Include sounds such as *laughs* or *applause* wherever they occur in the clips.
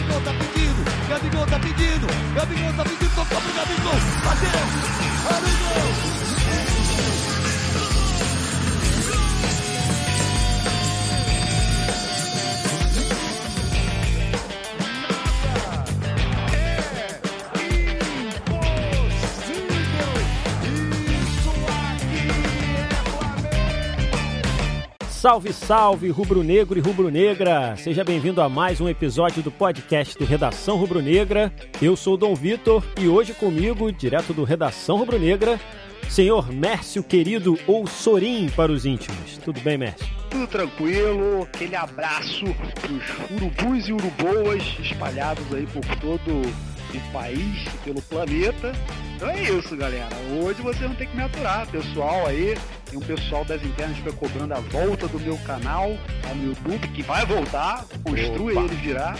Gabigol tá pedindo, Gabigol tá pedindo, Gabigol tá pedindo, tocou pro Gabigol, bateu, Gabigol! Salve, salve, rubro-negro e rubro-negra! Seja bem-vindo a mais um episódio do podcast do Redação Rubro-Negra. Eu sou o Dom Vitor e hoje comigo, direto do Redação Rubro-Negra, senhor Mércio querido ou Sorim para os íntimos. Tudo bem, Mércio? Tudo tranquilo, aquele abraço pros urubus e uruboas espalhados aí por todo o país, pelo planeta. Então é isso, galera. Hoje vocês vão ter que me aturar. Pessoal aí, tem um pessoal das internas que fica cobrando a volta do meu canal no YouTube, que vai voltar, construa Opa. ele virar.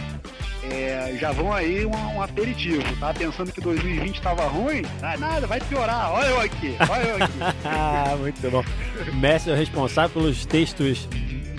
É, já vão aí um, um aperitivo. Tava pensando que 2020 tava ruim? Não, nada, vai piorar. Olha eu aqui, olha eu aqui. *laughs* Ah, muito bom. Mércio é o responsável pelos textos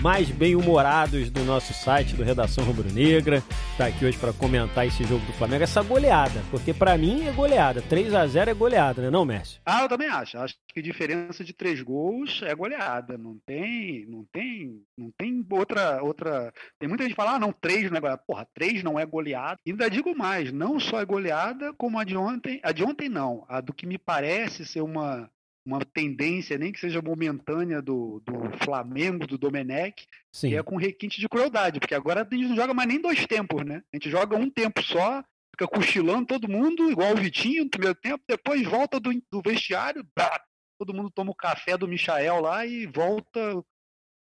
mais bem-humorados do nosso site, do Redação Rubro-Negra. Tá aqui hoje para comentar esse jogo do Flamengo, essa goleada, porque para mim é goleada. 3 a 0 é goleada, né, não, Mércio? Ah, eu também acho. Acho que diferença de três gols é goleada. Não tem, não tem, não tem outra, outra. Tem muita gente que fala, ah, não, três não é goleada. Porra, três não é goleada. Ainda digo mais, não só é goleada, como a de ontem. A de ontem não. A do que me parece ser uma uma tendência, nem que seja momentânea do, do Flamengo, do Domenech, Sim. que é com requinte de crueldade, porque agora a gente não joga mais nem dois tempos, né? A gente joga um tempo só, fica cochilando todo mundo, igual o Vitinho no primeiro tempo, depois volta do, do vestiário, todo mundo toma o café do Michael lá e volta.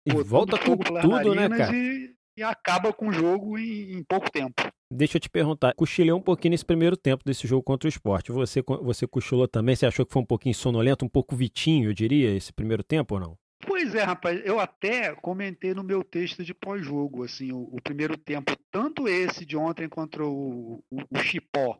E volta com tudo, né, cara? E, e acaba com o jogo em, em pouco tempo. Deixa eu te perguntar, cochilei um pouquinho nesse primeiro tempo desse jogo contra o esporte. Você, você cochilou também? Você achou que foi um pouquinho sonolento, um pouco vitinho, eu diria, esse primeiro tempo ou não? Pois é, rapaz, eu até comentei no meu texto de pós-jogo, assim, o, o primeiro tempo, tanto esse de ontem contra o, o, o Chipó,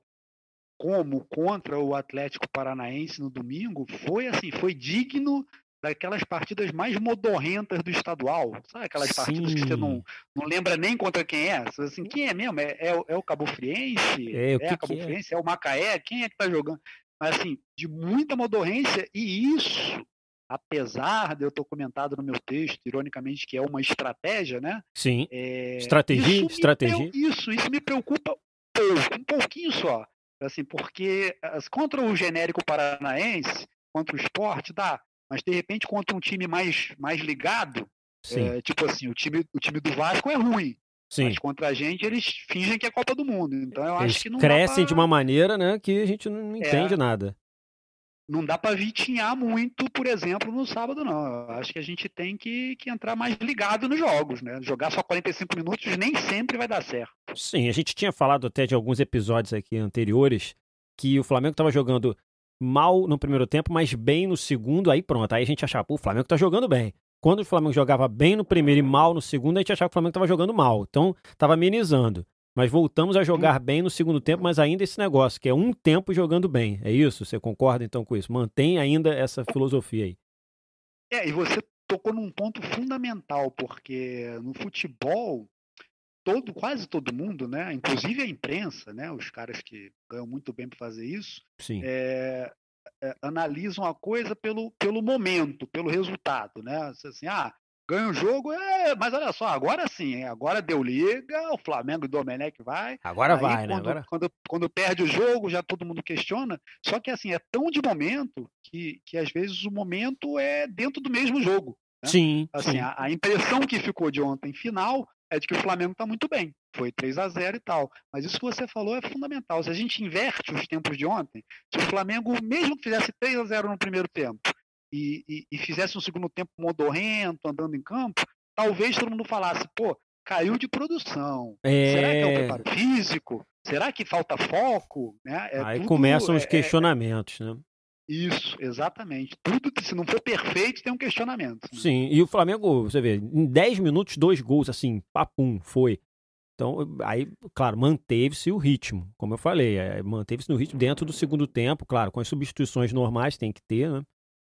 como contra o Atlético Paranaense no domingo, foi assim, foi digno daquelas partidas mais modorrentas do estadual, sabe aquelas partidas que você Sim. não, não lembra nem contra quem é? Você, Assim, quem é mesmo? É, é, o- é o Cabo Friense? É, o que a que Cabo é? Friense? É o Macaé? Quem é que tá jogando? Mas assim, de muita modorrência, e isso, apesar de eu ter comentado no meu texto, ironicamente, que é uma estratégia, né? Sim. É, Estratégia? isso Estratégia? isso, isso me preocupa um pouco, um pouquinho só. Assim, porque as- contra o genérico paranaense, contra o esporte, dá. Mas de repente contra um time mais, mais ligado, é, tipo assim, o time, o time do Vasco é ruim. Sim. Mas contra a gente eles fingem que é Copa do Mundo. Então eu Eles acho que não crescem pra- de uma maneira, né, que a gente não entende nada. não dá para vitinhar muito, por exemplo, no sábado, não. Eu acho que a gente tem que, que entrar mais ligado nos jogos, né? Jogar só 45 minutos nem sempre vai dar certo. Sim, a gente tinha falado até de alguns episódios aqui anteriores que o Flamengo estava jogando mal no primeiro tempo, mas bem no segundo, aí pronto. Aí a gente achava, pô, o Flamengo tá jogando bem. Quando o Flamengo jogava bem no primeiro e mal no segundo, a gente achava que o Flamengo estava jogando mal. Então, estava amenizando. Mas voltamos a jogar bem no segundo tempo, mas ainda esse negócio, que é um tempo jogando bem. É isso? Você concorda então com isso? Mantém ainda essa filosofia aí. É, e você tocou num ponto fundamental, porque no futebol, todo, quase todo mundo, né? Inclusive a imprensa, né? Os caras que ganham muito bem para fazer isso, Sim. é, é, analisam a coisa pelo, pelo momento, pelo resultado, né? Assim, ah, ganha o jogo, é, mas olha só, agora sim, agora deu liga, o Flamengo e o Domenech vai. Agora Aí, vai, né? quando, Agora... quando, quando perde o jogo, já todo mundo questiona. Só que assim, é tão de momento que, que às vezes o momento é dentro do mesmo jogo. né? Sim, Assim, sim. a, a impressão que ficou de ontem final é de que o Flamengo está muito bem. Foi 3 a 0 e tal. Mas isso que você falou é fundamental. Se a gente inverte os tempos de ontem, se o Flamengo, mesmo que fizesse 3 a 0 no primeiro tempo e, e- e fizesse um segundo tempo modorrento, andando em campo, talvez todo mundo falasse, pô, caiu de produção. Será que é o É... preparo físico? Será que falta foco? Né? É Aí tudo- começam os é- é- questionamentos, né? Isso, exatamente. Tudo, se não for perfeito, tem um questionamento. né? Sim, e o Flamengo, você vê, em 10 minutos, dois gols, assim, papum, foi. Então, aí, claro, manteve-se o ritmo, como eu falei, é, manteve-se no ritmo dentro do segundo tempo, claro, com as substituições normais tem que ter, né?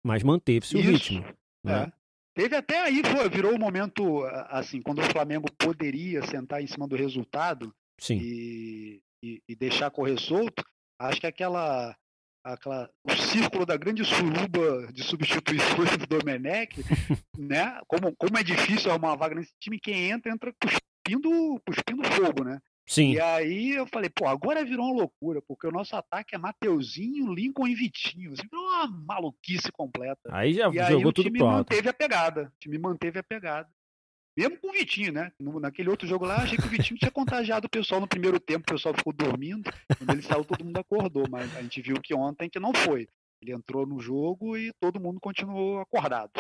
Mas manteve-se o Isso, ritmo. Né? É. Teve até aí, foi, virou o momento, assim, quando o Flamengo poderia sentar em cima do resultado, Sim. E, e, e deixar correr solto, acho que aquela aquela, o círculo da grande suruba de substituições do Domenech, *laughs* né? Como, como é difícil arrumar uma vaga nesse time, quem entra, entra cuspindo, cuspindo fogo, né? Sim. E aí eu falei, pô, agora virou uma loucura, porque o nosso ataque é Mateuzinho, Lincoln e Vitinho. Assim, virou uma maluquice completa. Aí já e jogou aí o tudo time pro alto. manteve a pegada. O time manteve a pegada. Mesmo com o Vitinho, né? No- naquele outro jogo lá, achei que o Vitinho tinha contagiado o pessoal no primeiro tempo, o pessoal ficou dormindo. Quando ele saiu, todo mundo acordou, mas a gente viu que ontem que não foi. Ele entrou no jogo e todo mundo continuou acordado.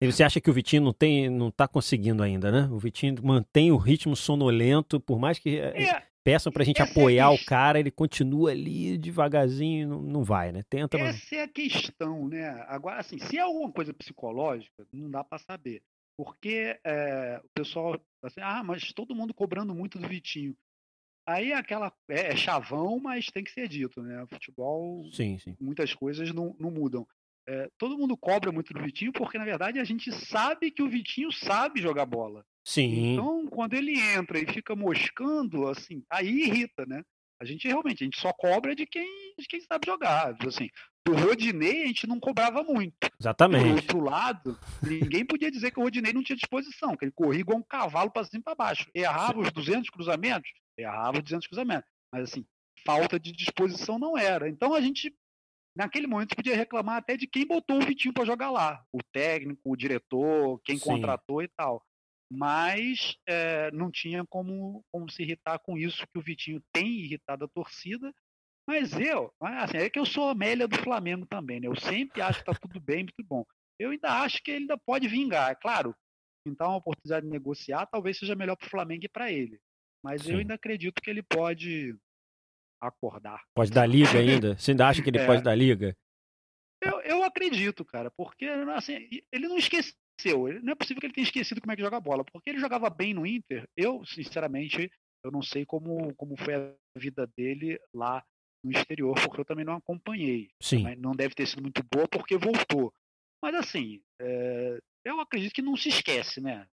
E você acha que o Vitinho não tem, não tá conseguindo ainda, né? O Vitinho mantém o ritmo sonolento, por mais que eh, É, peçam pra gente é apoiar o questão. cara, ele continua ali devagarzinho, não, não vai, né? Tenta, mas... Essa é a questão, né? Agora, assim, se é alguma coisa psicológica, não dá para saber. Porque é, o pessoal, assim, ah, mas todo mundo cobrando muito do Vitinho. Aí é aquela. É, é chavão, mas tem que ser dito, né? Futebol, Sim, sim. muitas coisas não, não mudam. É, todo mundo cobra muito do Vitinho porque, na verdade, a gente sabe que o Vitinho sabe jogar bola. Sim, Então, quando ele entra e fica moscando, assim, aí irrita, né? A gente realmente, a gente só cobra de quem, de quem sabe jogar. Assim, do Rodinei a gente não cobrava muito. Exatamente. outro lado, ninguém podia dizer que o Rodinei não tinha disposição, que ele corria igual um cavalo para cima e para baixo. Errava os 200 cruzamentos? Errava os 200 cruzamentos. Mas, assim, falta de disposição não era. Então, a gente, naquele momento, podia reclamar até de quem botou o Vitinho para jogar lá. O técnico, o diretor, quem Sim. contratou e tal mas eh, não tinha como, como se irritar com isso que o Vitinho tem irritado a torcida. Mas eu, assim, é que eu sou a Amélia do Flamengo também, né? Eu sempre acho que tá tudo bem, muito bom. Eu ainda acho que ele ainda pode vingar, é claro. Então, uma oportunidade de negociar talvez seja melhor para o Flamengo e para ele. Mas Sim. eu ainda acredito que ele pode acordar. Pode dar liga ainda? Você ainda acha que ele É. pode dar liga? Eu, eu acredito, cara, porque assim, ele não esqueceu. Ele- Não é possível que ele tenha esquecido como é que joga bola, porque ele jogava bem no Inter. Eu, sinceramente, eu não sei como, como foi a vida dele lá no exterior, porque eu também não acompanhei. Sim. Mas Não deve ter sido muito boa porque voltou. Mas assim, é, eu acredito que não se esquece, né?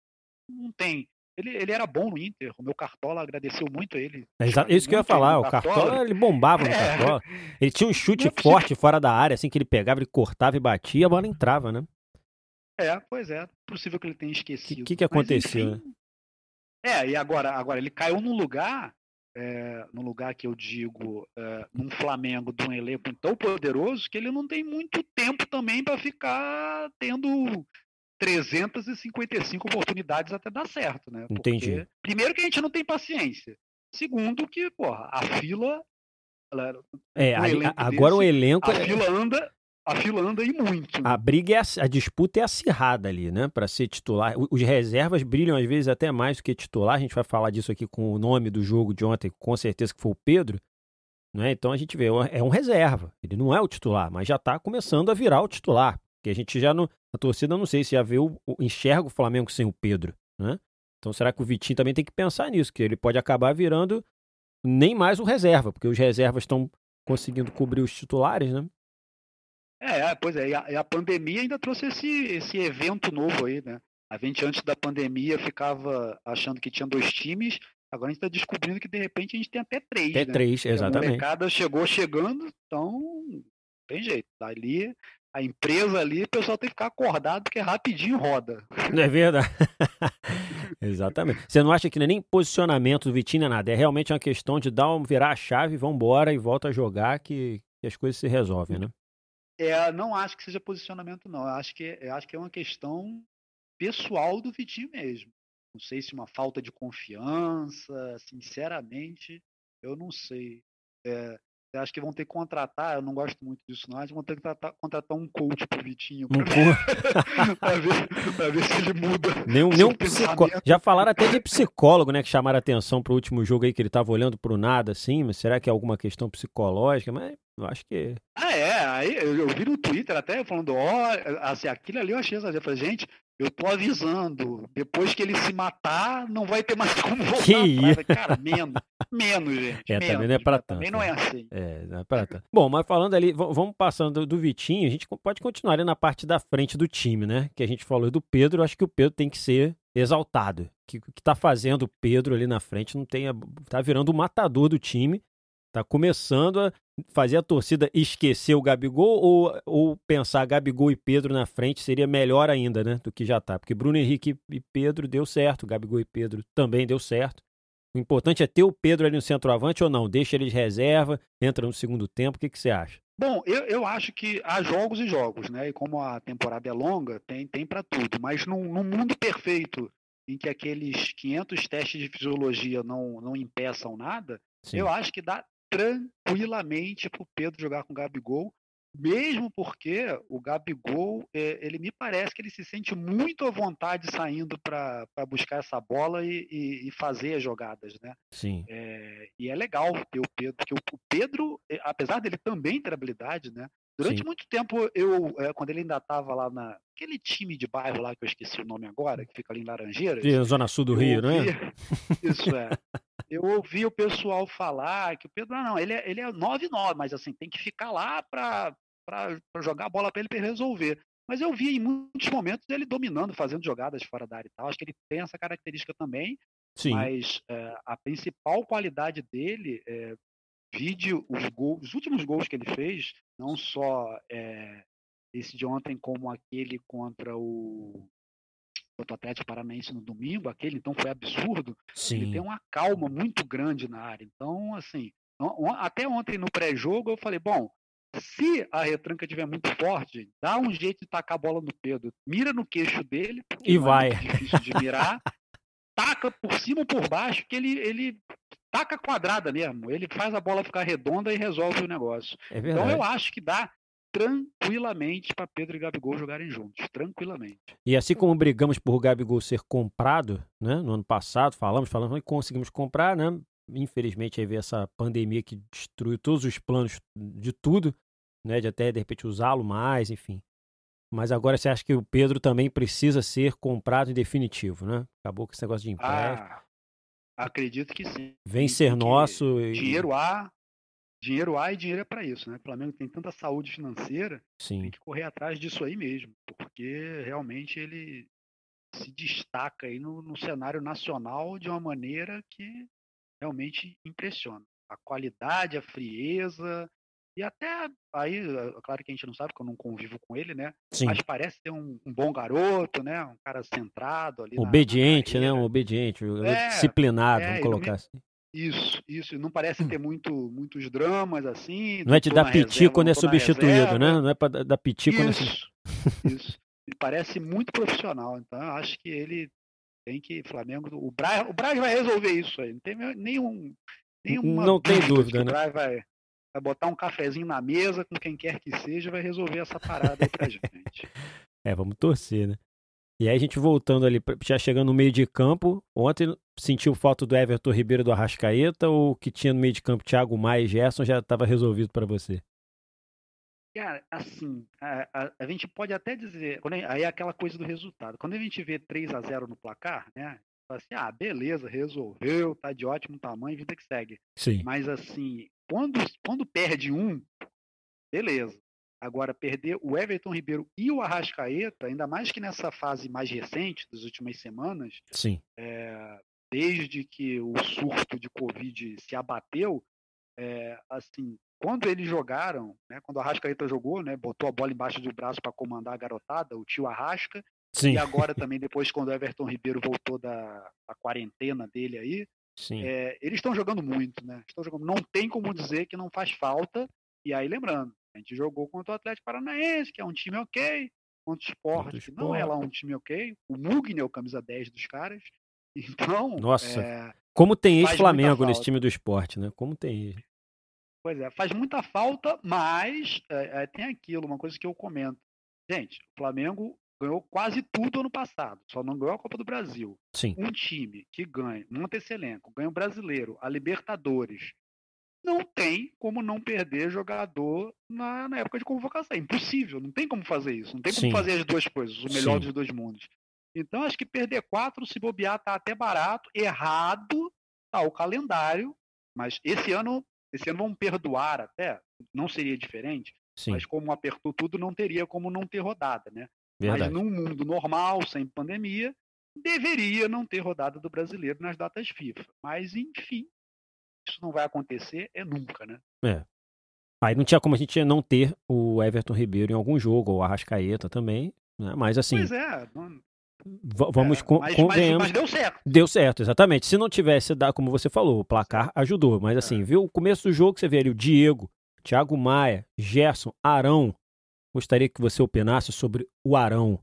Não tem. Ele, ele era bom no Inter, o meu Cartola agradeceu muito a ele. É isso que eu ia falar, o Cartola, ele bombava no É. Cartola. Ele tinha um chute Não forte fora da área, assim que ele pegava, ele cortava e batia, a bola entrava, né? É, pois é. Possível que ele tenha esquecido. que que Mas, aconteceu, enfim, É, e agora, agora ele caiu num lugar, é, num lugar que eu digo, é, num Flamengo de um elenco tão poderoso que ele não tem muito tempo também para ficar tendo 355 oportunidades até dar certo, né? Entendi. primeiro que a gente não tem paciência. Segundo que, porra, a fila. ela- É, Um agora o desse, elenco. A é- fila anda. A fila anda e muito. A briga é a disputa é acirrada ali, né? Pra ser titular. Os reservas brilham às vezes até mais do que titular. A gente vai falar disso aqui com o nome do jogo de ontem, com certeza que foi o Pedro. Né? Então a gente vê, é um reserva. Ele não é o titular, mas já tá começando a virar o titular. Porque a gente já não. A torcida não sei se já vê o- enxerga o Flamengo sem o Pedro. Né? Então será que o Vitinho também tem que pensar nisso? Que ele pode acabar virando nem mais o reserva, porque os reservas estão conseguindo cobrir os titulares, né? É, pois é, e a, e a pandemia ainda trouxe esse, esse evento novo aí, né? A gente antes da pandemia ficava achando que tinha dois times, agora a gente está descobrindo que de repente a gente tem até três, Até né? três, E A exatamente. molecada chegou chegando, então não tem jeito. Ali, a empresa ali, o pessoal tem que ficar acordado porque rapidinho roda. Não *laughs* é verdade? *laughs* Exatamente. Você não acha que não é nem posicionamento do Vitinho, é nada. É realmente uma questão de dar um, virar a chave, vambora e volta a jogar que, que as coisas se resolvem, né? É, não acho que seja posicionamento, não. Eu acho que, eu acho que é uma questão pessoal do Vitinho mesmo. Não sei se uma falta de confiança, sinceramente, eu não sei. É, eu acho que vão ter que contratar, eu não gosto muito disso, não. Acho que vão ter que tratar- contratar um coach pro Vitinho pra, cor- *laughs* pra ver, pra ver se ele muda. seu nenhum psicólogo. pensamento. Já falaram até de psicólogo, né? Que chamaram a atenção pro último jogo aí, que ele tava olhando pro nada, assim. Mas será que é alguma questão psicológica? Mas eu acho que. Ah, é. Aí eu, vi no Twitter até falando, ó, assim, aquilo ali eu achei exagero. Eu falei, gente, eu tô avisando, depois que ele se matar, não vai ter mais *laughs* como voltar Que. Cara, menos, menos, gente. É, menos, também não é pra mas tanto, Também não é assim. É, não é pra tanto. Bom, mas falando ali, vamos passando do Vitinho, a gente pode continuar ali na parte da frente do time, né? Que a gente falou do Pedro, eu acho que o Pedro tem que ser exaltado. Que o que tá fazendo o Pedro ali na frente não tem. a- Tá virando o matador do time. Tá começando a fazer a torcida esquecer o Gabigol ou, ou pensar Gabigol e Pedro na frente seria melhor ainda, né? Do que já tá. Porque Bruno Henrique e Pedro deu certo, Gabigol e Pedro também deu certo. O importante é ter o Pedro ali no centroavante ou não? Deixa ele de reserva, entra no segundo tempo. O que, que você acha? Bom, eu, eu acho que há jogos e jogos, né? E como a temporada é longa, tem, tem para tudo. Mas num, num mundo perfeito, em que aqueles 500 testes de fisiologia não, não impeçam nada, Sim. eu acho que dá tranquilamente para o Pedro jogar com o Gabigol, mesmo porque o Gabigol, eh, ele me parece que ele se sente muito à vontade saindo para buscar essa bola e, e- e fazer as jogadas, né? Sim. É, e é legal ter o Pedro, porque o o Pedro, eh, apesar dele também ter habilidade, né? Durante Sim. muito tempo, eu, eh, quando ele ainda estava lá na aquele time de bairro lá que eu esqueci o nome agora, que fica ali em Laranjeiras, Zona Sul do Rio, né? ouvia- Isso é. *laughs* Eu ouvi o pessoal falar que o Pedro, ah, não, ele é, ele é 9-9, mas assim, tem que ficar lá para jogar a bola para ele ele resolver. Mas eu vi em muitos momentos ele dominando, fazendo jogadas fora da área e tal. Acho que ele tem essa característica também, Sim. mas eh, a principal qualidade dele é vide os gols, os últimos gols que ele fez, não só eh, esse de ontem como aquele contra o contra o Atlético Paranaense no domingo, aquele então foi absurdo. Ele Sim. tem uma calma muito grande na área. Então, assim, até ontem no pré-jogo eu falei, bom, se a retranca estiver muito forte, dá um jeito de tacar a bola no Pedro. Mira no queixo dele, E não vai. é difícil de mirar. *laughs* taca por cima ou por baixo, que ele, ele taca quadrada mesmo. Ele faz a bola ficar redonda e resolve o negócio. É Então eu acho que dá tranquilamente para Pedro e Gabigol jogarem juntos. Tranquilamente. E assim como brigamos por Gabigol ser comprado, né? No ano passado, falamos, falamos, e conseguimos comprar, né? Infelizmente aí veio essa pandemia que destruiu todos os planos de tudo, né? De até de repente usá-lo mais, enfim. Mas agora você acha que o Pedro também precisa ser comprado em definitivo, né? Acabou com esse negócio de empréstimo. Ah, acredito que sim. Vem ser nosso. e- Dinheiro há, dinheiro há e dinheiro é para isso, né? O Flamengo tem tanta saúde financeira, Sim. tem que correr atrás disso aí mesmo, porque realmente ele se destaca aí no, no cenário nacional de uma maneira que realmente impressiona. A qualidade, a frieza e até aí, é claro que a gente não sabe, porque eu não convivo com ele, né? Sim. Mas parece ser um, um bom garoto, né? Um cara centrado ali. na- na Obediente, né? Um obediente, É, disciplinado, é, vamos colocar assim. Isso, isso. Não parece ter muito, muitos dramas assim. Não é de tô dar piti quando é substituído, né? Não é pra dar piti quando é sub- Isso. Me parece muito profissional. Então, eu acho que ele tem que. Flamengo. O Braz, o Braz vai resolver isso aí. Não tem nenhum. Nenhuma Não tem dúvida, né? O Braz vai, vai botar um cafezinho na mesa com quem quer que seja e vai resolver essa parada aí pra gente. *laughs* É, vamos torcer, né? E aí a gente voltando ali, já chegando no meio de campo, ontem sentiu falta do Everton Ribeiro e do Arrascaeta ou o que tinha no meio de campo Thiago Maia e Gerson já estava resolvido para você? Cara, assim, a, a- a gente pode até dizer, quando aí é aquela coisa do resultado. Quando a gente vê 3 a 0 no placar, né? Fala assim, ah, beleza, resolveu, tá de ótimo tamanho, vida que segue. Sim. Mas assim, quando, quando perde um, beleza. Agora, perder o Everton Ribeiro e o Arrascaeta, ainda mais que nessa fase mais recente, das últimas semanas, Sim. é, desde que o surto de Covid se abateu, é, assim, quando eles jogaram, né, quando o Arrascaeta jogou, né, botou a bola embaixo do braço para comandar a garotada, o tio Arrasca, Sim. e agora também depois quando o Everton Ribeiro voltou da, da quarentena dele aí, Sim. é, eles estão jogando muito, né? Estão jogando, não tem como dizer que não faz falta. E aí lembrando, a gente jogou contra o Atlético Paranaense, que é um time ok, contra o Sport, que não é lá um time ok. O Mugni é o camisa 10 dos caras. Então, Nossa. é, Como tem ex-Flamengo nesse time do esporte, né? Como tem ex. Pois é, faz muita falta, mas é, é, tem aquilo, uma coisa que eu comento. Gente, o Flamengo ganhou quase tudo ano passado, só não ganhou a Copa do Brasil. Sim. Um time que ganha, monta esse elenco, ganha o Brasileiro, a Libertadores, não tem como não perder jogador na, na época de convocação. É impossível, não tem como fazer isso. Não tem como Sim. fazer as duas coisas, o melhor Sim. dos dois mundos. Então, acho que perder quatro, se bobear, tá até barato. Errado tá o calendário, mas esse ano, esse ano vamos perdoar até, não seria diferente, Sim, mas como apertou tudo, não teria como não ter rodada, né? verdade. Mas num mundo normal, sem pandemia, deveria não ter rodada do brasileiro nas datas FIFA. Mas, enfim, isso não vai acontecer, é nunca, né? Aí não tinha como a gente não ter o Everton Ribeiro em algum jogo, ou o Arrascaeta também, né? Mas assim, Pois é, não- vamos é, mas, mas, convenhamos. mas deu certo. Deu certo, exatamente. Se não tivesse dado, como você falou, o placar ajudou. Mas assim, viu o começo do jogo, você vê ali o Diego, Thiago Maia, Gerson, Arão. Gostaria que você opinasse sobre o Arão.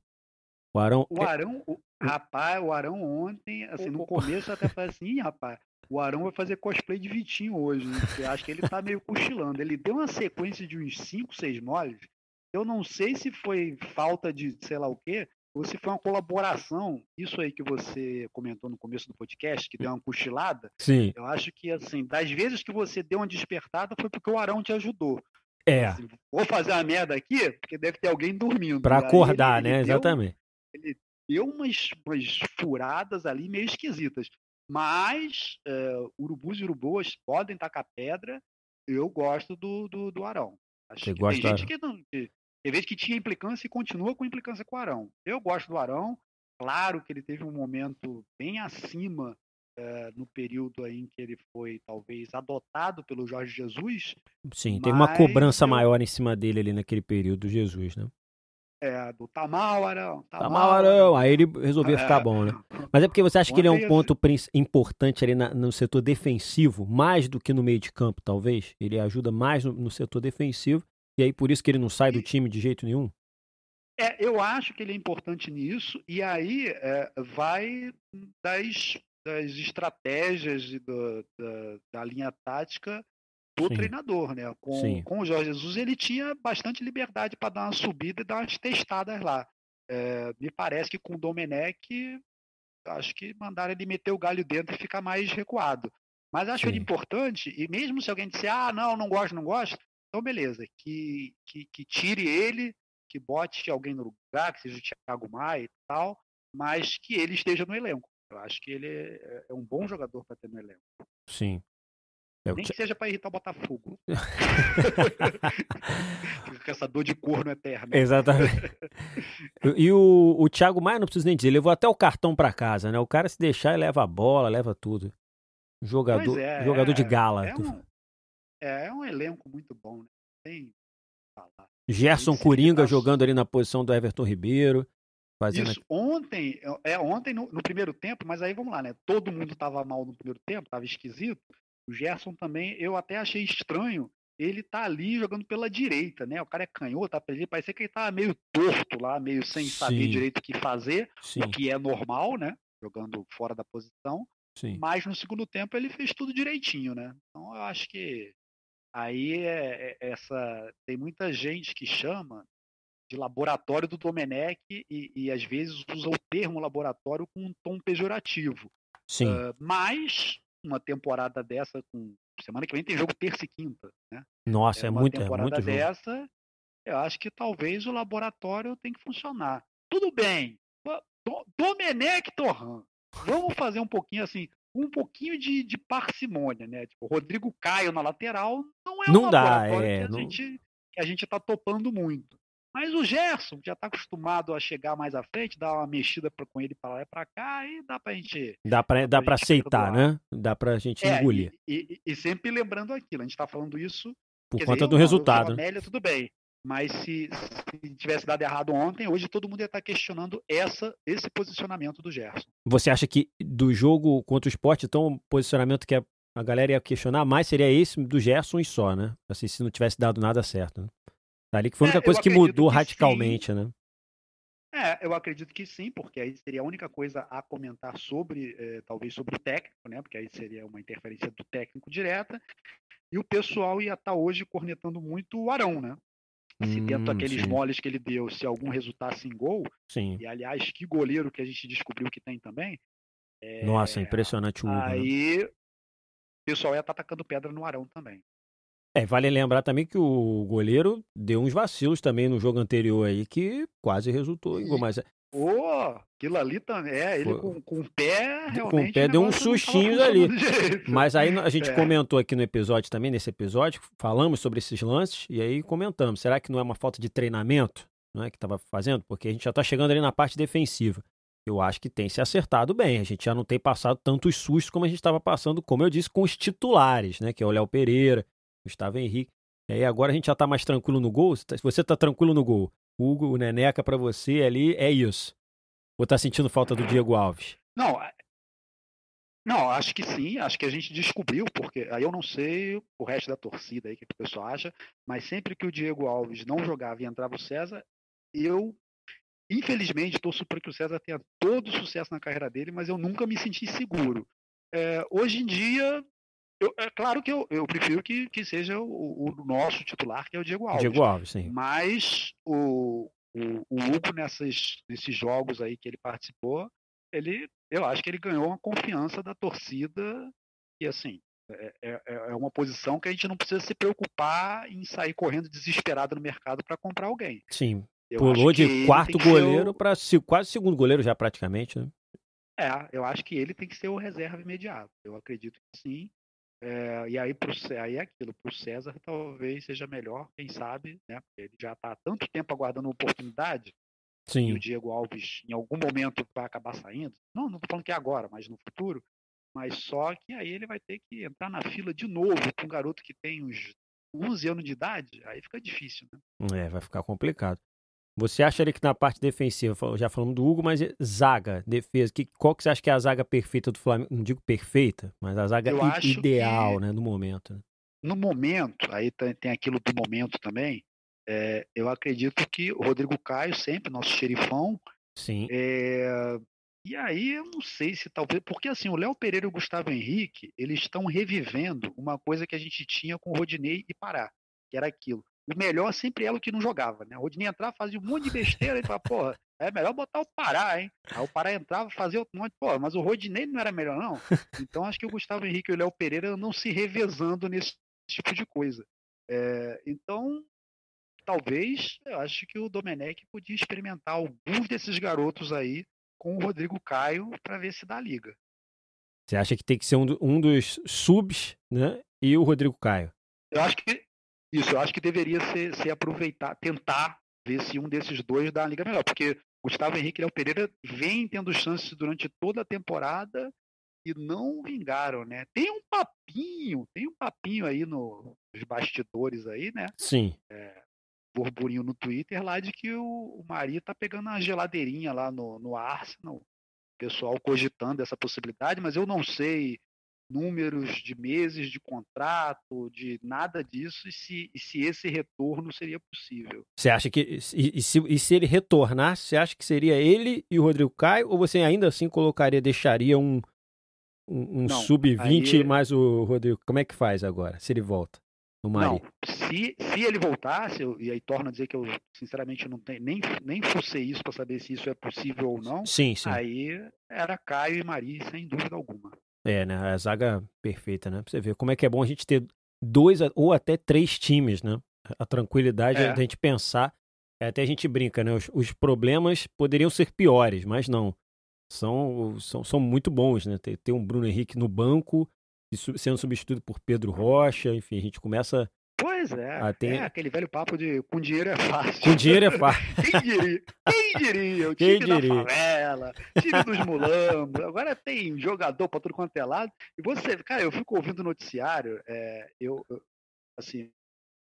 O Arão. O Arão, o, rapaz, o Arão ontem, assim, no começo eu até *laughs* falei assim, "Ih, rapaz, o Arão vai fazer cosplay de Vitinho hoje, hein? Porque acho que ele tá meio cochilando. Ele deu uma sequência de uns 5, 6 moles. Eu não sei se foi falta de sei lá o quê, ou se foi uma colaboração. Isso aí que você comentou no começo do podcast, que deu uma cochilada. Sim, Eu acho que, assim, das vezes que você deu uma despertada foi porque o Arão te ajudou. é. Assim, vou fazer uma merda aqui, porque deve ter alguém dormindo. Pra aí acordar, ele- né? ele deu- Exatamente. deu umas, umas furadas ali meio esquisitas. Mas é, urubus e uruboas podem tacar pedra. Eu gosto do, do, do Arão. Acho Você que gosta tem gente que não. Que, tem gente que tinha implicância e continua com implicância com o Arão. Eu gosto do Arão. Claro que ele teve um momento bem acima é, no período aí em que ele foi talvez adotado pelo Jorge Jesus. Sim, teve uma cobrança eu- maior em cima dele ali naquele período do Jesus, né? É, do Tamal Arão. Tá mal, Arão. Aí ele resolveu É. ficar bom, né? Mas é porque você acha que ele é um ponto importante ali na- no setor defensivo, mais do que no meio de campo, talvez? Ele ajuda mais no, no setor defensivo, e aí por isso que ele não sai do time de jeito nenhum? É, eu acho que ele é importante nisso, e aí é, vai das, das estratégias e do- da, da linha tática do Sim. treinador, né? Sim. Com, com o Jorge Jesus, ele tinha bastante liberdade para dar uma subida e dar umas testadas lá. É, me parece que com o Domenech, acho que mandaram ele meter o galho dentro e ficar mais recuado. Mas acho ele Sim. importante, e mesmo se alguém disser, ah, não, não gosto, não gosto, então beleza, que, que, que tire ele, que bote alguém no lugar, que seja o Thiago Maia e tal, mas que ele esteja no elenco. Eu acho que ele é, é um bom jogador para ter no elenco. Sim. É, Nem que seja para irritar o Botafogo. *laughs* *laughs* Fica com essa dor de corno eterna. Exatamente. E o, o Thiago Maia, não preciso nem dizer, levou até o cartão pra casa, né? O cara se deixar, leva a bola, leva tudo. Jogador, é, jogador de é, gala. É um, é, é um elenco muito bom, né? Tem falar. Gerson Esse Coringa jogando ali na posição do Everton Ribeiro. Fazendo Isso, ontem, é ontem no, no primeiro tempo, mas aí vamos lá, né? Todo mundo estava mal no primeiro tempo, estava esquisito. O Gerson também, eu até achei estranho ele tá ali jogando pela direita, né? O cara é canhoto, tá perdido, parecia que ele tava meio torto lá, meio sem saber Sim. direito o que fazer, Sim, o que é normal, né? Jogando fora da posição. sim. Mas no segundo tempo ele fez tudo direitinho, né? Então eu acho que aí é, é essa. Tem muita gente que chama de laboratório do Domenech e, e às vezes usa o termo laboratório com um tom pejorativo. Sim. Ah, mas uma temporada dessa com. Semana que vem tem jogo terça e quinta, né? Nossa, é uma muito, é temporada muito jogo. dessa, eu acho que talvez o laboratório tem que funcionar. Tudo bem. Do- Domenech Torran. Vamos fazer um pouquinho assim, um pouquinho de, de parcimônia, né? Tipo, Rodrigo Caio na lateral não é Não dá, laboratório é, que, a não- gente, que a gente tá topando muito. Mas o Gerson que já tá acostumado a chegar mais à frente, dar uma mexida pra- com ele para lá e pra cá, e dá pra gente Dá pra, dá gente aceitar, perdoar. né? Dá pra gente É, engolir. E, e- e sempre lembrando aquilo, a gente tá falando isso Por conta dizer, do eu eu resultado. sou né? Amélia, tudo bem. Mas se, se tivesse dado errado ontem, hoje todo mundo ia estar questionando essa, esse posicionamento do Gerson. Você acha que do jogo contra o esporte, então, o posicionamento que a, a galera ia questionar mais seria esse do Gerson e só, né? Assim, se não tivesse dado nada certo. Né? Ali que foi a É, única eu coisa que mudou que radicalmente, né? É, eu acredito que sim, porque aí seria a única coisa a comentar sobre, eh, talvez sobre o técnico, né? Porque aí seria uma interferência do técnico direta. E o pessoal ia estar hoje cornetando muito o Arão, né? Se dentro Hum, daqueles sim. moles que ele deu, se algum resultasse em gol, Sim. e aliás, que goleiro que a gente descobriu que tem também, Nossa, impressionante o Hugo. né? aí o pessoal ia estar tacando pedra no Arão também. É, vale lembrar também que o goleiro deu uns vacilos também no jogo anterior aí que quase resultou em gol. Mas Pô, aquilo ali também. É, ele com, com o pé, realmente. Com o pé deu uns sustinhos ali. Mas aí a gente é. comentou aqui no episódio também, nesse episódio, falamos sobre esses lances e aí comentamos. Será que não é uma falta de treinamento não é, que estava fazendo? Porque a gente já está chegando ali na parte defensiva. Eu acho que tem se acertado bem. A gente já não tem passado tantos sustos como a gente estava passando, como eu disse, com os titulares, né? Que é o Léo Pereira, Gustavo Henrique. E aí agora a gente já está mais tranquilo no gol. Se você está tranquilo no gol, Hugo, o Neneca para você ali é isso. Ou tá sentindo falta do Diego Alves? Não, é, não, acho que sim, acho que a gente descobriu, porque aí eu não sei o resto da torcida aí que o pessoal acha, mas sempre que o Diego Alves não jogava e entrava o César, eu infelizmente torço para que o César tenha todo o sucesso na carreira dele, mas eu nunca me senti seguro. É, hoje em dia, eu, é claro que eu, eu prefiro que, que seja o, o, nosso titular, que é o Diego Alves. Diego Alves, sim. Mas o, o, o Hugo, nessas, nesses jogos aí que ele participou, ele, eu acho que ele ganhou uma confiança da torcida e assim, é, é, é uma posição que a gente não precisa se preocupar em sair correndo desesperado no mercado para comprar alguém. Sim. Eu Pulou de quarto goleiro o... para quase segundo goleiro já praticamente, né? É, eu acho que ele tem que ser o reserva imediato. Eu acredito que sim. É, e aí, pro, aí é aquilo, para o César talvez seja melhor, quem sabe, né? Ele já está há tanto tempo aguardando uma oportunidade. Sim. E o Diego Alves, em algum momento, vai acabar saindo. Não, não estou falando que é agora, mas no futuro. Mas só que aí ele vai ter que entrar na fila de novo com um garoto que tem uns 11 anos de idade. Aí fica difícil, né? É, vai ficar complicado. Você acha ali que na parte defensiva, já falamos do Hugo, mas zaga, defesa, que, qual que você acha que é a zaga perfeita do Flamengo? Não digo perfeita, mas a zaga ideal, né, no momento. Né? No momento, aí tem aquilo do momento também, é, eu acredito que o Rodrigo Caio, sempre, nosso xerifão. Sim. É, e aí eu não sei se talvez. Porque assim, o Léo Pereira e o Gustavo Henrique, eles estão revivendo uma coisa que a gente tinha com o Rodinei e Pará, que era aquilo o melhor sempre era o que não jogava, né? O Rodinei entrava, fazia um monte de besteira, e falava, porra, é melhor botar o Pará, hein? Aí o Pará entrava, fazia outro monte, pô, mas o Rodinei não era melhor, não? *laughs* Então acho que o Gustavo Henrique e o Léo Pereira não se revezando nesse tipo de coisa. É, então, talvez, eu acho que o Domenech podia experimentar alguns desses garotos aí com o Rodrigo Caio para ver se dá liga. Você acha que tem que ser um, um dos subs, né? E o Rodrigo Caio? Eu acho que isso, eu acho que deveria ser, ser aproveitar, tentar ver se um desses dois dá uma liga melhor, porque Gustavo Henrique e Léo Pereira vem tendo chances durante toda a temporada e não vingaram, né? Tem um papinho, tem um papinho aí no, nos bastidores aí, né? Sim. É, burburinho no Twitter lá de que o, o Maria tá pegando uma geladeirinha lá no, no Arsenal. Pessoal cogitando essa possibilidade, mas eu não sei números de meses de contrato, de nada disso, e se, e se esse retorno seria possível. Você acha que. E, e, se, e se ele retornasse, você acha que seria ele e o Rodrigo Caio? Ou você ainda assim colocaria, deixaria um, um, um sub-20 aí... mais o Rodrigo? Como é que faz agora, se ele volta? No Mari? Não, se, se ele voltasse, eu, e aí torna a dizer que eu sinceramente não tenho, nem, nem fosse isso para saber se isso é possível ou não. Sim, sim. Aí era Caio e Mari, sem dúvida alguma. É, né? A zaga perfeita, né? Pra você ver como é que é bom a gente ter dois ou até três times, né? A tranquilidade é. da gente pensar. É, até a gente brinca, né? Os, os, problemas poderiam ser piores, mas não. São, são, são muito bons, né? Ter, ter um Bruno Henrique no banco, sendo substituído por Pedro Rocha, enfim, a gente começa Pois é. Ah, tem... É aquele velho papo de com dinheiro é fácil. Com dinheiro é *laughs* fácil. Quem diria? Quem diria? O time Quem diria? da favela, time dos mulambos. Agora tem jogador para tudo quanto é lado. E você, cara, eu fico ouvindo o noticiário, é, eu, eu, assim,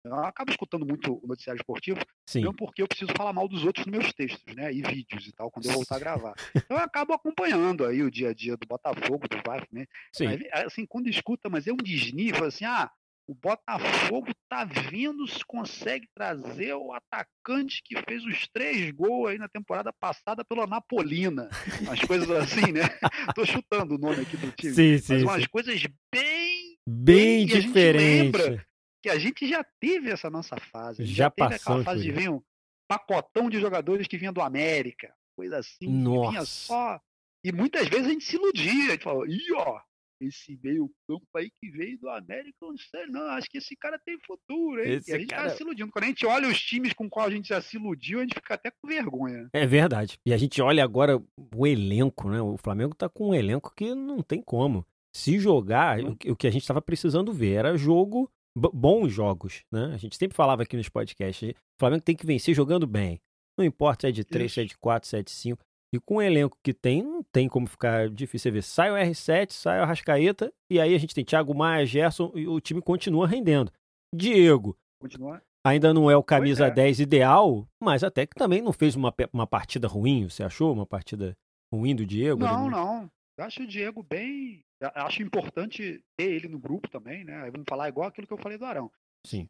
eu acabo escutando muito o noticiário esportivo, Sim. não porque eu preciso falar mal dos outros nos meus textos, né? E vídeos e tal, quando eu voltar a gravar. *laughs* Então eu acabo acompanhando aí o dia a dia do Botafogo, do Vasco, né? Sim. Aí, assim, quando escuta, mas é um desnível, assim, ah, o Botafogo tá vindo, se consegue trazer o atacante que fez os três gols aí na temporada passada pela Napolina. Umas coisas assim, né? *laughs* Tô chutando o nome aqui do time. Sim, sim, mas sim. umas coisas bem. Bem, bem diferentes. Que a gente já teve essa nossa fase. Já, já teve aquela fase de vir um pacotão de jogadores que vinha do América. Coisa assim. Nossa. vinha só. E muitas vezes a gente se iludia. A gente falou, ih, ó, esse meio campo aí que veio do América, não sei não, acho que esse cara tem futuro, hein? Esse e a gente cara- tá se iludindo. Quando a gente olha os times com qual a gente já se iludiu, a gente fica até com vergonha. É verdade. E a gente olha agora o elenco, né? O Flamengo tá com um elenco que não tem como. Se jogar, o que- o que a gente estava precisando ver era jogo, bons jogos, né? A gente sempre falava aqui nos podcasts, o Flamengo tem que vencer jogando bem. Não importa se é de 3, se é Isso. de 4, se é de 5. E com o elenco que tem, não tem como ficar difícil você ver. Sai o R7, sai o Arrascaeta, e aí a gente tem Thiago Maia, Gerson, e o time continua rendendo. Diego, Continua. ainda não é o camisa é. 10 ideal, mas até que também não fez uma, uma partida ruim, você achou? Uma partida ruim do Diego? Não, não. Eu acho o Diego bem. eu Acho importante ter ele no grupo também, né? Aí vamos falar igual aquilo que eu falei do Arão. Sim.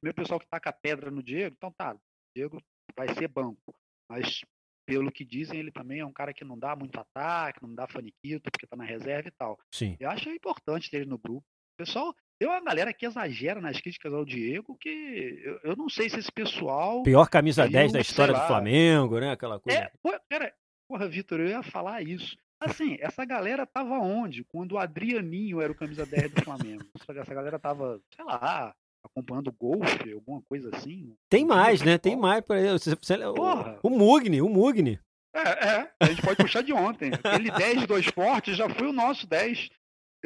Meu pessoal que taca pedra no Diego, então tá, o Diego vai ser banco. Mas pelo que dizem, ele também é um cara que não dá muito ataque, não dá faniquito, porque tá na reserva e tal. Sim. Eu acho importante ter ele no grupo. O pessoal, tem uma galera que exagera nas críticas ao Diego, que eu, eu não sei se esse pessoal. Pior camisa Viu, 10 da história do lá. Flamengo, né? Aquela coisa. É, pô, cara, porra, Vitor, eu ia falar isso. Assim, essa galera tava onde? Quando o Adrianinho era o camisa 10 do Flamengo. Essa galera tava, sei lá, acompanhando golfe, alguma coisa assim. Tem mais, né? Tem mais para ele. Porra. O, o Mugni, o Mugni. É, é, a gente pode puxar de ontem. Aquele 10 do esporte já foi o nosso 10.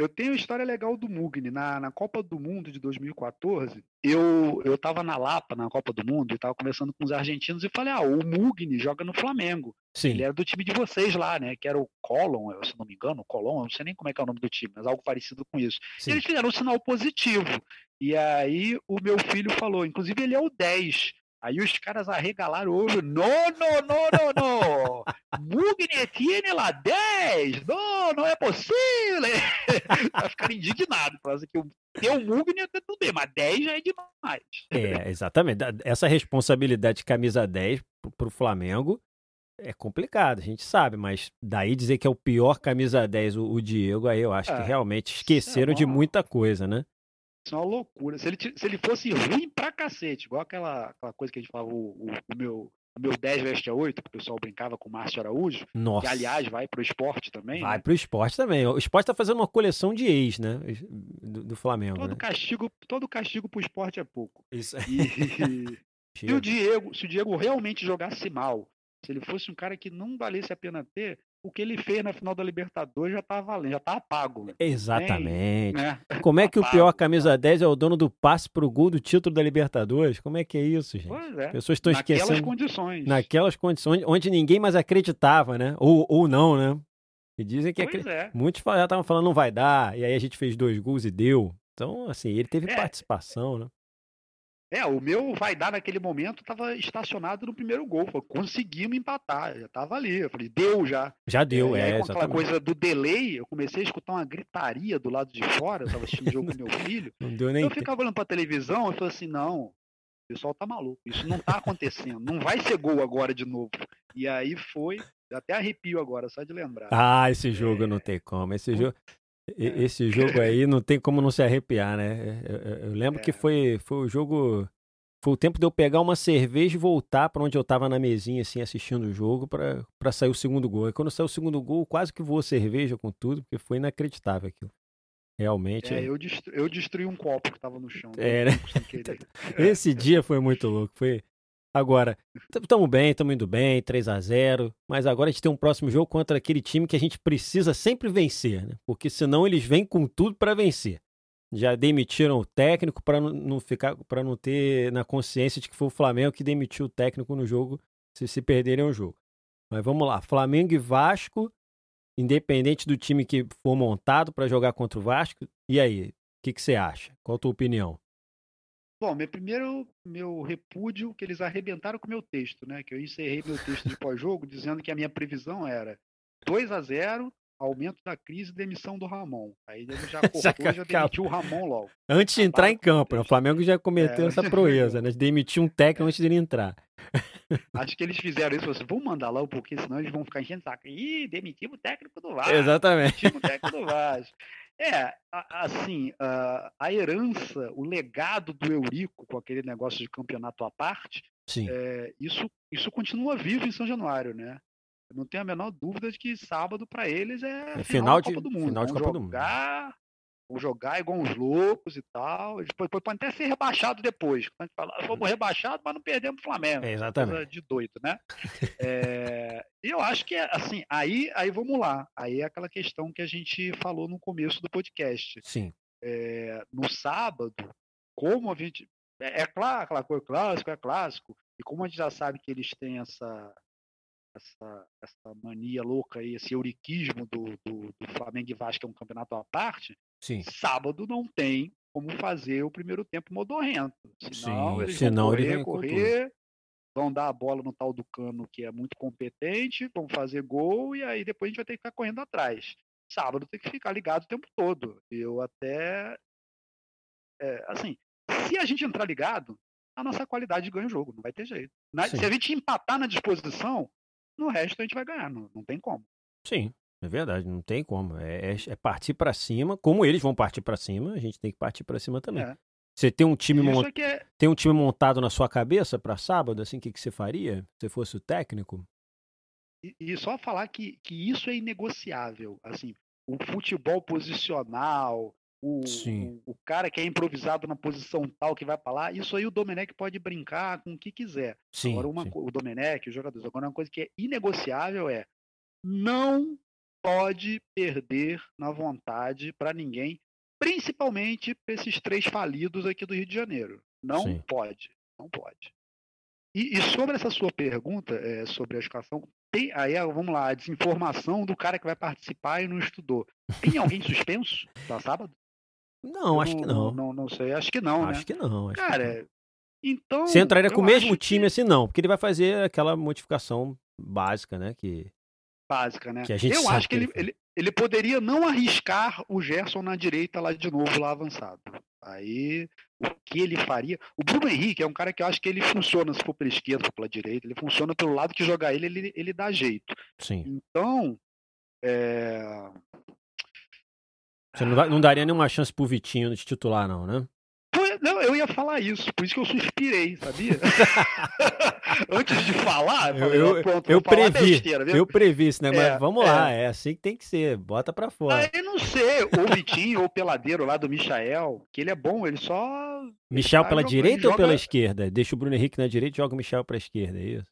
Eu tenho uma história legal do Mugni. Na, na Copa do Mundo de 2014, eu, eu tava na Lapa, na Copa do Mundo, e tava conversando com os argentinos e falei, ah, o Mugni joga no Flamengo. Sim. Ele era do time de vocês lá, né? Que era o Colon, se não me engano, o Colon, eu não sei nem como é que é o nome do time, mas algo parecido com isso. E sim. eles fizeram um sinal positivo. E aí o meu filho falou, inclusive ele é o 10. Aí os caras arregalaram o olho. Não, não, não, não, não. Mugni tiene lá 10. Não, não é possível. *laughs* Vai ficar indignado. Falaram que o teu Mugni até tudo bem, mas 10 já é demais. É, exatamente. Essa responsabilidade de camisa 10 pro, pro Flamengo é complicado, a gente sabe, mas daí dizer que é o pior camisa 10 o, o Diego, aí eu acho que É, realmente esqueceram de uma- muita coisa, né? Isso é uma loucura. Se ele, se ele fosse ruim pra cacete, igual aquela, aquela coisa que a gente falava, o, o- o meu, o meu 10 veste a 8, que o pessoal brincava com o Márcio Araújo, Nossa. que aliás vai pro esporte também. Vai né? pro esporte também. O esporte tá fazendo uma coleção de ex, né? Do, do Flamengo, Todo né? castigo, todo castigo pro esporte é pouco. Isso E *laughs* se Chega. o Diego, se o Diego realmente jogasse mal, se ele fosse um cara que não valesse a pena ter, o que ele fez na final da Libertadores já tá valendo, já tá pago. né? Exatamente. Né? Como é *laughs* que o Tá pior pago, camisa 10 é o dono do passe pro gol do título da Libertadores? Como é que é isso, gente? Pois As é. pessoas estão Naquelas esquecendo. condições. Naquelas condições onde ninguém mais acreditava, né? Ou, ou não, né? E dizem que acre- é. muitos já estavam falando não vai dar, e aí a gente fez dois gols e deu. Então, assim, ele teve É. participação, né? É, o meu vai dar naquele momento estava estacionado no primeiro gol. Falei, conseguimos empatar, já estava ali. Eu falei, deu já. Já deu, e é, aí, com aquela exatamente. coisa do delay, eu comecei a escutar uma gritaria do lado de fora. Eu estava assistindo o jogo com meu *laughs* filho. Não deu nem Eu ficava olhando pra televisão e falei assim: não, o pessoal tá maluco. Isso não tá acontecendo. Não vai ser gol agora de novo. E aí foi. Até arrepio agora, só de lembrar. Ah, esse jogo não tem como. Esse jogo, e- É. esse jogo aí não tem como não se arrepiar, né? Eu, eu- eu lembro que É. foi, foi o jogo. Foi o tempo de eu pegar uma cerveja e voltar pra onde eu tava na mesinha, assim, assistindo o jogo, pra sair o segundo gol. E quando saiu o segundo gol, quase que voou cerveja com tudo, porque foi inacreditável aquilo. Realmente. É, eu, destru- eu destruí um copo que tava no chão. É, né? sem querer. *laughs* Esse dia foi muito louco. Foi. Agora, estamos bem, estamos indo bem, 3 a 0 mas agora a gente tem um próximo jogo contra aquele time que a gente precisa sempre vencer, né? Porque senão eles vêm com tudo para vencer. Já demitiram o técnico para não ficar, para não ter na consciência de que foi o Flamengo que demitiu o técnico no jogo, se se perderem o jogo. Mas vamos lá, Flamengo e Vasco, independente do time que for montado para jogar contra o Vasco. E aí, o que que você acha? Qual a tua opinião? Bom, meu primeiro, meu repúdio que eles arrebentaram com o meu texto, né? Que eu encerrei meu texto de pós-jogo dizendo que a minha previsão era 2 a 0 aumento da crise e demissão do Ramon. Aí ele já *laughs* cortou Já e já demitiu o Ramon logo. Antes de entrar em campo, né? o Flamengo já cometeu É, essa proeza, né? De demitir um técnico antes de ele entrar. *laughs* Acho que eles fizeram isso, assim, vamos mandar lá, porque senão eles vão ficar enchendo saco. Ih, demitimos o técnico do Vasco. Exatamente. Demitimos o técnico do Vasco. É, assim, a, herança, o legado do Eurico com aquele negócio de campeonato à parte, Sim. é, isso, isso continua vivo em São Januário, né? não tenho a menor dúvida de que sábado para eles é, É final, final da Copa de- do Mundo. final de vão Copa do Mundo. Vão jogar igual uns loucos e tal. Eles podem podem até ser rebaixados depois. A gente fala, "Ah, fomos rebaixados, mas não perdemos o Flamengo. É, Coisa exatamente. de doido, né? *laughs* É, E eu acho que é assim, aí, aí vamos lá. Aí é aquela questão que a gente falou no começo do podcast. Sim. É, no sábado, como a gente. É, é claro, aquela coisa clássico, é clássico. E como a gente já sabe que eles têm essa, essa, essa mania louca aí, esse euriquismo do, do, do Flamengo e Vasco, que é um campeonato à parte, Sim. sábado não tem como fazer o primeiro tempo modorrento. Senão Sim, eles senão vão correr, com correr, vão dar a bola no tal do cano que é muito competente, vão fazer gol e aí depois a gente vai ter que ficar correndo atrás. Sábado tem que ficar ligado o tempo todo. Eu até. é, assim, se a gente entrar ligado, a nossa qualidade ganha o jogo, não vai ter jeito. Na- se a gente empatar na disposição, no resto a gente vai ganhar, não, não tem como. Sim. É verdade, não tem como. É, é- é partir pra cima, como eles vão partir pra cima, a gente tem que partir pra cima também. É. Você tem um time Isso mon- é é, tem um time montado na sua cabeça pra sábado, assim, o que, que você faria? Se fosse o técnico? E, e só falar que, que isso é inegociável. Assim, o futebol posicional, o, Sim. o, cara que é improvisado na posição tal que vai para lá, isso aí o Domenech pode brincar com o que quiser. Sim. Agora, uma, sim. o Domenech, os jogadores, agora uma coisa que é inegociável é não pode perder na vontade para ninguém, principalmente para esses três falidos aqui do Rio de Janeiro. Não Sim. pode, não pode. E, e sobre essa sua pergunta, é, sobre a escalação, tem aí, vamos lá, a desinformação do cara que vai participar e não estudou. Tem alguém suspenso para sábado? Não, Eu acho que não. Não, não sei, acho que não, acho né? que não. Acho que não. Cara, então. Você entraria com o mesmo time que- assim, não, porque ele vai fazer aquela modificação básica, né? Que básica, né? Que a gente eu acho que ele, ele ele, poderia não arriscar o Gerson na direita lá de novo, lá avançado. Aí, o que ele faria? O Bruno Henrique é um cara que eu acho que ele funciona se for pela esquerda, for pela direita, ele funciona pelo lado que jogar ele, ele, ele dá jeito. sim. Então, é, Você não, não daria nenhuma chance pro Vitinho de titular, não, né? não, eu ia falar isso, por isso que eu suspirei, sabia? *laughs* Antes de falar, Eu- eu- "Ó, pronto, eu falar previ, besteira, viu? Eu previ isso, né? Mas É, vamos lá, é assim que tem que ser. Bota pra fora. Aí não sei, ou o Vitinho ou o Peladeiro lá do Michael, que ele é bom, ele só. Michel tá pela jogando- direita ou joga- pela esquerda? Deixa o Bruno Henrique na direita e joga o Michel pra esquerda, é isso?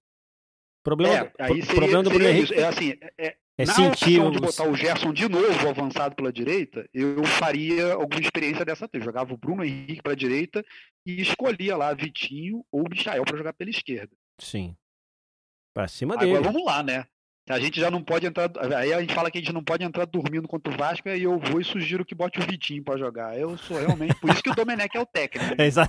O problema, É, do- aí seria, problema do Bruno Henrique isso. É assim, é, é na sentir opção de botar o Gerson de novo avançado pela direita, eu faria alguma experiência dessa vez. Jogava o Bruno Henrique pela direita e escolhia lá Vitinho ou Michael para jogar pela esquerda. Sim. Pra cima dele. Agora vamos lá, né? A gente já não pode entrar. Aí a gente fala que a gente não pode entrar dormindo contra o Vasco, aí eu vou e sugiro que bote o Vitinho para jogar. Eu sou realmente. Por isso que o Domenech é o técnico. É, *laughs* exa-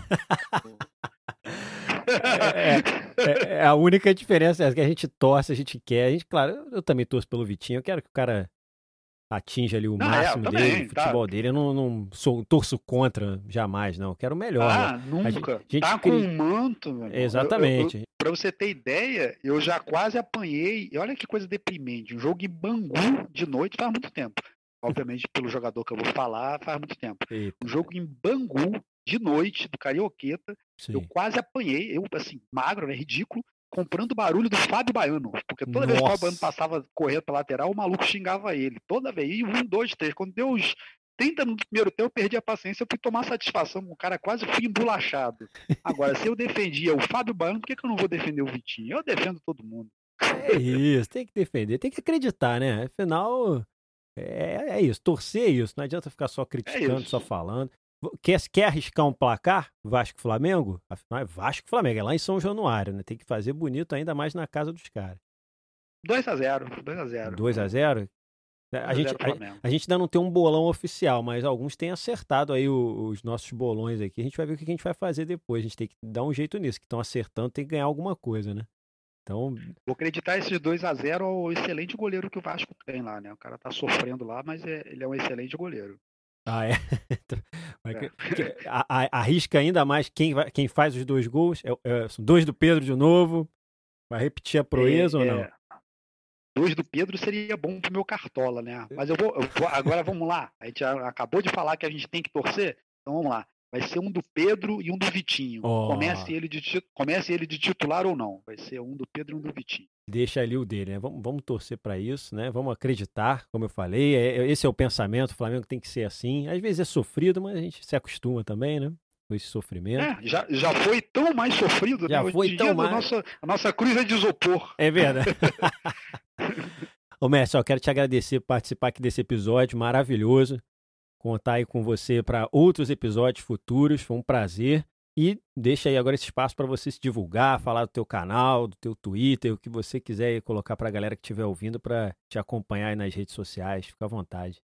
é- é a única diferença é que a gente torce, a gente quer. A gente, claro, eu, também torço pelo Vitinho. Eu quero que o cara atinja ali o Não, é, máximo também, dele, o tá. futebol dele. Eu não, não sou, torço contra jamais, não. Eu quero o melhor. né? Ah, nunca. gente tá com cria- um manto, meu irmão. Eu- eu- Exatamente. Pra você ter ideia, eu já quase apanhei. E olha que coisa deprimente. Um jogo em Bangu de noite faz muito tempo. Obviamente, pelo jogador que eu vou falar, faz muito tempo. Eita, Um jogo em Bangu de noite, do Carioqueta, eu sim. quase apanhei. Eu, assim, magro, né? Ridículo. Comprando barulho do Fábio Baiano. Porque toda vez que o Fábio Baiano Nossa. passava correndo pra lateral, o maluco xingava ele. Toda vez. E um, dois, três. Quando deu os 30 minutos do primeiro tempo, eu perdi a paciência. Eu fui tomar satisfação com o cara, quase fui embolachado. Agora, se eu defendia o Fábio Baiano, por que, que eu não vou defender o Vitinho? Eu defendo todo mundo. É isso, tem que defender, tem que acreditar, né? Afinal, é, é isso, torcer é isso. Não adianta ficar só criticando, isso. só falando. Quer, quer arriscar um placar? Vasco-Flamengo? Afinal, é Vasco-Flamengo, é lá em São Januário, né? Tem que fazer bonito ainda mais na casa dos caras. 2x0, 2x0. 2x0? A gente, a, Flamengo. a gente ainda não tem um bolão oficial, mas alguns têm acertado aí o- os nossos bolões aqui. A gente vai ver o que a gente vai fazer depois. A gente tem que dar um jeito nisso, que estão acertando, tem que ganhar alguma coisa, né? Então, Vou acreditar esses 2x0 ao excelente goleiro que o Vasco tem lá, né? O cara tá sofrendo lá, mas é- ele é um excelente goleiro. Ah, é? *laughs* Vai É. arrisca ainda mais quem, vai- quem faz os dois gols. É- é- são dois do Pedro de novo. Vai repetir a proeza É, ou não? é, Dois do Pedro seria bom pro meu cartola, né? Mas eu vou, eu vou- Agora vamos lá. A gente acabou de falar que a gente tem que torcer. Então vamos lá. Vai ser um do Pedro e um do Vitinho. Oh. Comece, ele de, comece ele de titular ou não. Vai ser um do Pedro e um do Vitinho. Deixa ali o dele, né? Vamos, vamos torcer para isso, né? Vamos acreditar, como eu falei. É, é, esse é o pensamento. O Flamengo tem que ser assim. Às vezes é sofrido, mas a gente se acostuma também, né? Com esse sofrimento. É, já, já foi tão mais sofrido, já né? foi tão mais. A nossa, a nossa cruz é de isopor. É verdade. *laughs* Ô, Mestre, eu quero te agradecer por participar aqui desse episódio maravilhoso contar aí com você para outros episódios futuros. Foi um prazer. E deixa aí agora esse espaço para você se divulgar, falar do teu canal, do teu Twitter, o que você quiser colocar para a galera que estiver ouvindo para te acompanhar aí nas redes sociais. Fica à vontade.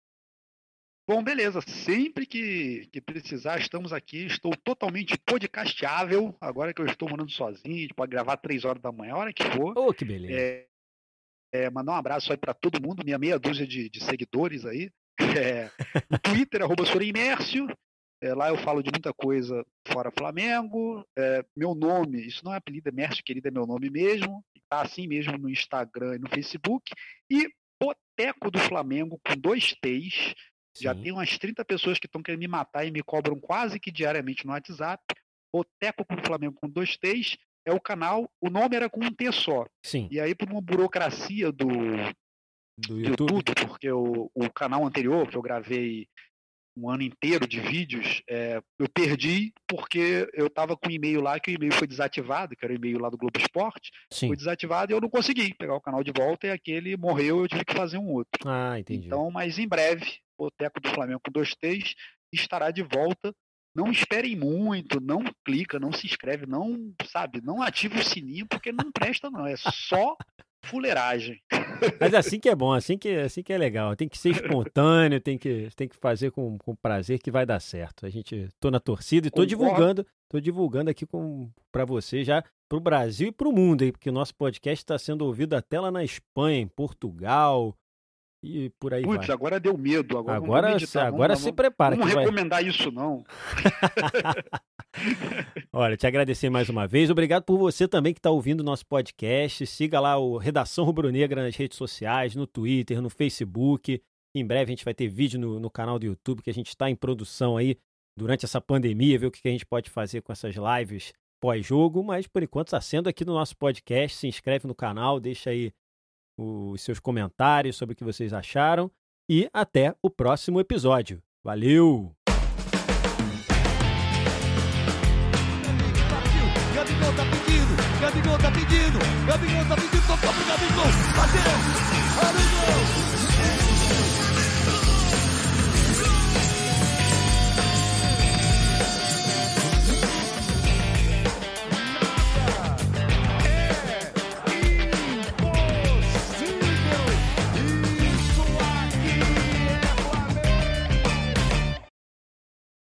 Bom, beleza. Sempre que, que precisar, estamos aqui. Estou totalmente podcastável. Agora que eu estou morando sozinho, a gente pode gravar três horas da manhã, a hora que for. Oh, que beleza. É, é, mandar um abraço aí para todo mundo, minha meia dúzia de, de seguidores aí. É, Twitter, arroba Sorimércio. É, lá eu falo de muita coisa fora Flamengo. É, meu nome, isso não é apelido, é Mércio Querido, é meu nome mesmo. Tá assim mesmo no Instagram e no Facebook. E Boteco do Flamengo com dois T's. Sim. Já tem umas 30 pessoas que estão querendo me matar e me cobram quase que diariamente no WhatsApp. Boteco com Flamengo com dois T's é o canal, o nome era com um T só. Sim. E aí, por uma burocracia do, do YouTube. YouTube, porque o, o canal anterior, que eu gravei um ano inteiro de vídeos, é, eu perdi porque eu estava com um e-mail lá que o e-mail foi desativado, que era o e-mail lá do Globo Esporte, Sim. foi desativado e eu não consegui pegar o canal de volta e aquele morreu eu tive que fazer um outro. Ah, entendi. Então, mas em breve, o Boteco do Flamengo com dois T's estará de volta. Não esperem muito, não clica, não se inscreve, não, sabe, não ative o sininho porque não presta não, é só *laughs* fuleiragem. Mas assim que é bom, assim que, assim que é legal. Tem que ser espontâneo, tem que, tem que fazer com, com prazer que vai dar certo. A gente tô na torcida e tô Concordo. divulgando, tô divulgando aqui para você já pro Brasil e pro mundo aí, porque o nosso podcast está sendo ouvido até lá na Espanha, em Portugal e por aí Putz, vai. agora deu medo. Agora, Agora, vamos meditar, agora vamos, se prepara Não vai. recomendar isso, não. *laughs* Olha, te agradecer mais uma vez. Obrigado por você também que está ouvindo o nosso podcast. Siga lá o Redação Rubro Negra nas redes sociais, no Twitter, no Facebook. Em breve a gente vai ter vídeo no, no canal do YouTube que a gente está em produção aí durante essa pandemia, ver o que, que a gente pode fazer com essas lives pós-jogo. Mas por enquanto está sendo aqui no nosso podcast. Se inscreve no canal, deixa aí os seus comentários sobre o que vocês acharam. E até o próximo episódio. Valeu! Gabigol tá pedindo, Gabigol tá pedindo, Gabigol tá bateu, Gabigol!